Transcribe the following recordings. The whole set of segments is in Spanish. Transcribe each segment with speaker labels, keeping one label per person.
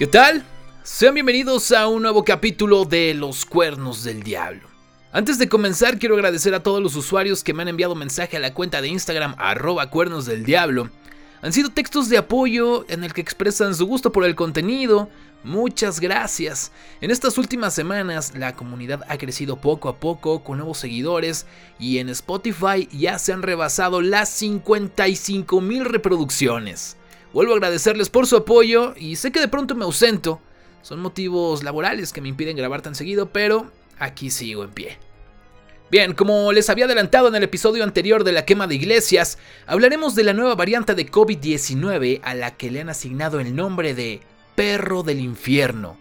Speaker 1: ¿Qué tal? Sean bienvenidos a un nuevo capítulo de Los Cuernos del Diablo. Antes de comenzar quiero agradecer a todos los usuarios que me han enviado mensaje a la cuenta de Instagram arroba cuernos del diablo. Han sido textos de apoyo en el que expresan su gusto por el contenido. Muchas gracias. En estas últimas semanas la comunidad ha crecido poco a poco con nuevos seguidores y en Spotify ya se han rebasado las 55 mil reproducciones. Vuelvo a agradecerles por su apoyo y sé que de pronto me ausento. Son motivos laborales que me impiden grabar tan seguido, pero aquí sigo en pie. Bien, como les había adelantado en el episodio anterior de la quema de iglesias, hablaremos de la nueva variante de COVID-19 a la que le han asignado el nombre de perro del infierno.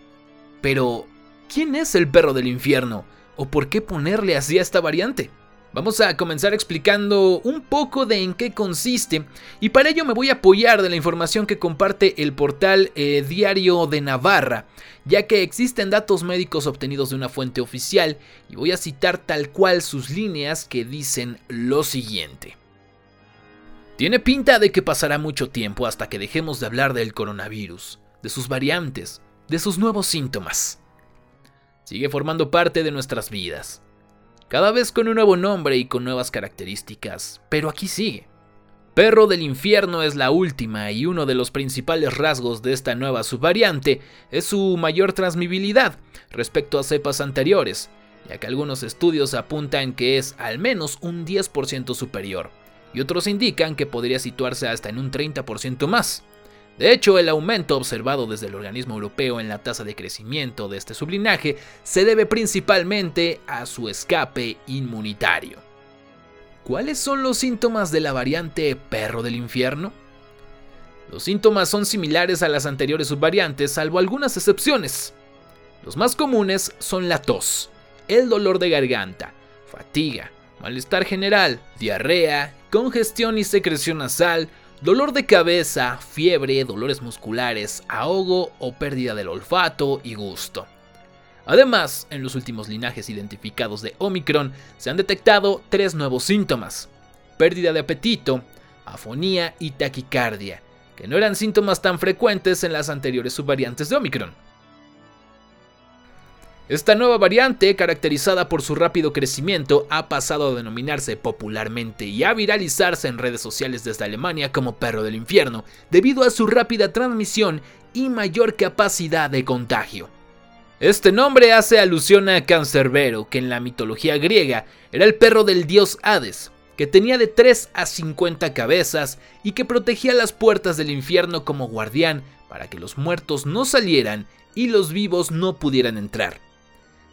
Speaker 1: Pero, ¿quién es el perro del infierno? ¿O por qué ponerle así a esta variante? Vamos a comenzar explicando un poco de en qué consiste y para ello me voy a apoyar de la información que comparte el portal eh, Diario de Navarra, ya que existen datos médicos obtenidos de una fuente oficial y voy a citar tal cual sus líneas que dicen lo siguiente. Tiene pinta de que pasará mucho tiempo hasta que dejemos de hablar del coronavirus, de sus variantes, de sus nuevos síntomas. Sigue formando parte de nuestras vidas cada vez con un nuevo nombre y con nuevas características, pero aquí sigue. Perro del infierno es la última y uno de los principales rasgos de esta nueva subvariante es su mayor transmibilidad respecto a cepas anteriores, ya que algunos estudios apuntan que es al menos un 10% superior, y otros indican que podría situarse hasta en un 30% más. De hecho, el aumento observado desde el organismo europeo en la tasa de crecimiento de este sublinaje se debe principalmente a su escape inmunitario. ¿Cuáles son los síntomas de la variante perro del infierno? Los síntomas son similares a las anteriores subvariantes, salvo algunas excepciones. Los más comunes son la tos, el dolor de garganta, fatiga, malestar general, diarrea, congestión y secreción nasal, dolor de cabeza, fiebre, dolores musculares, ahogo o pérdida del olfato y gusto. Además, en los últimos linajes identificados de Omicron se han detectado tres nuevos síntomas. Pérdida de apetito, afonía y taquicardia, que no eran síntomas tan frecuentes en las anteriores subvariantes de Omicron. Esta nueva variante, caracterizada por su rápido crecimiento, ha pasado a denominarse popularmente y a viralizarse en redes sociales desde Alemania como perro del infierno, debido a su rápida transmisión y mayor capacidad de contagio. Este nombre hace alusión a Cancerbero, que en la mitología griega era el perro del dios Hades, que tenía de 3 a 50 cabezas y que protegía las puertas del infierno como guardián para que los muertos no salieran y los vivos no pudieran entrar.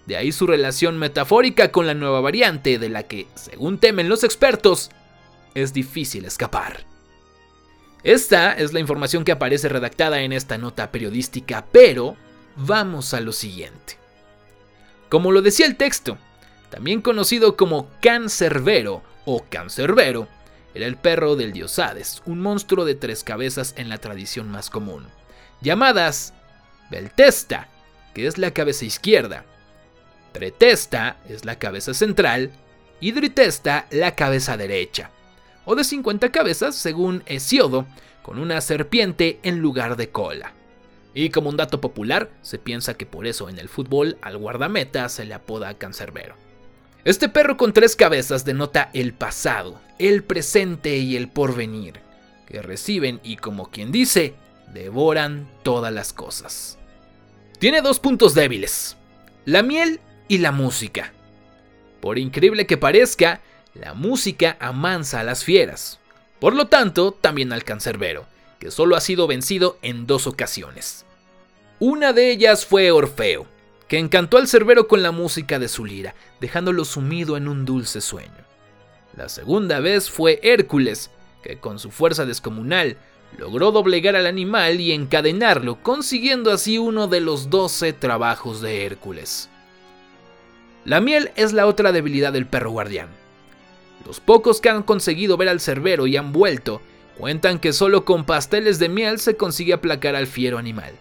Speaker 1: De ahí su relación metafórica con la nueva variante de la que, según temen los expertos, es difícil escapar. Esta es la información que aparece redactada en esta nota periodística, pero vamos a lo siguiente. Como lo decía el texto, también conocido como Cancerbero o Cancerbero, era el perro del dios Hades, un monstruo de tres cabezas en la tradición más común, llamadas Beltesta, que es la cabeza izquierda, Tretesta es la cabeza central y Dritesta la cabeza derecha, o de 50 cabezas según Hesiodo, con una serpiente en lugar de cola. Y como un dato popular, se piensa que por eso en el fútbol al guardameta se le apoda cancerbero. Este perro con tres cabezas denota el pasado, el presente y el porvenir, que reciben y como quien dice, devoran todas las cosas. Tiene dos puntos débiles. La miel y la música. Por increíble que parezca, la música amansa a las fieras. Por lo tanto, también al cancerbero, que solo ha sido vencido en dos ocasiones. Una de ellas fue Orfeo, que encantó al cerbero con la música de su lira, dejándolo sumido en un dulce sueño. La segunda vez fue Hércules, que con su fuerza descomunal logró doblegar al animal y encadenarlo, consiguiendo así uno de los doce trabajos de Hércules. La miel es la otra debilidad del perro guardián. Los pocos que han conseguido ver al cerbero y han vuelto cuentan que solo con pasteles de miel se consigue aplacar al fiero animal.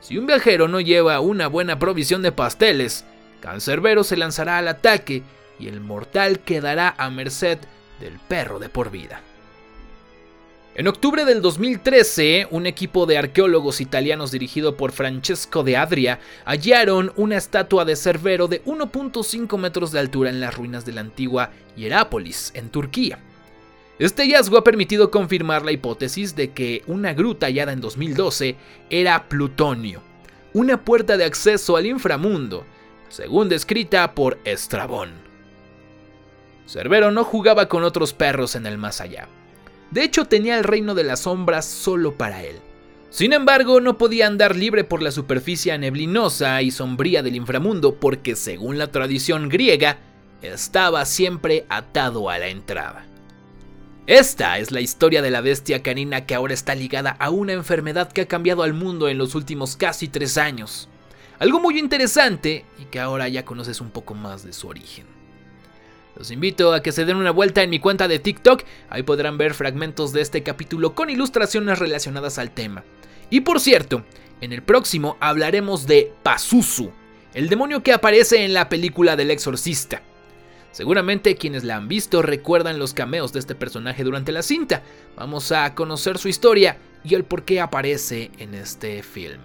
Speaker 1: Si un viajero no lleva una buena provisión de pasteles, Cancerbero se lanzará al ataque y el mortal quedará a merced del perro de por vida. En octubre del 2013, un equipo de arqueólogos italianos dirigido por Francesco de Adria hallaron una estatua de Cerbero de 1.5 metros de altura en las ruinas de la antigua Hierápolis, en Turquía. Este hallazgo ha permitido confirmar la hipótesis de que una gruta hallada en 2012 era plutonio, una puerta de acceso al inframundo, según descrita por Estrabón. Cerbero no jugaba con otros perros en el más allá de hecho, tenía el reino de las sombras solo para él. Sin embargo, no podía andar libre por la superficie neblinosa y sombría del inframundo porque, según la tradición griega, estaba siempre atado a la entrada. Esta es la historia de la bestia canina que ahora está ligada a una enfermedad que ha cambiado al mundo en los últimos casi tres años. Algo muy interesante y que ahora ya conoces un poco más de su origen. Los invito a que se den una vuelta en mi cuenta de TikTok, ahí podrán ver fragmentos de este capítulo con ilustraciones relacionadas al tema. Y por cierto, en el próximo hablaremos de Pazuzu, el demonio que aparece en la película del exorcista. Seguramente quienes la han visto recuerdan los cameos de este personaje durante la cinta. Vamos a conocer su historia y el por qué aparece en este film.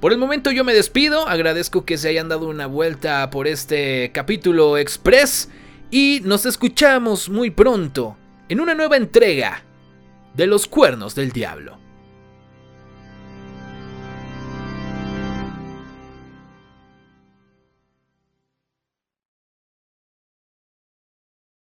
Speaker 1: Por el momento yo me despido, agradezco que se hayan dado una vuelta por este capítulo express y nos escuchamos muy pronto en una nueva entrega de Los Cuernos del Diablo.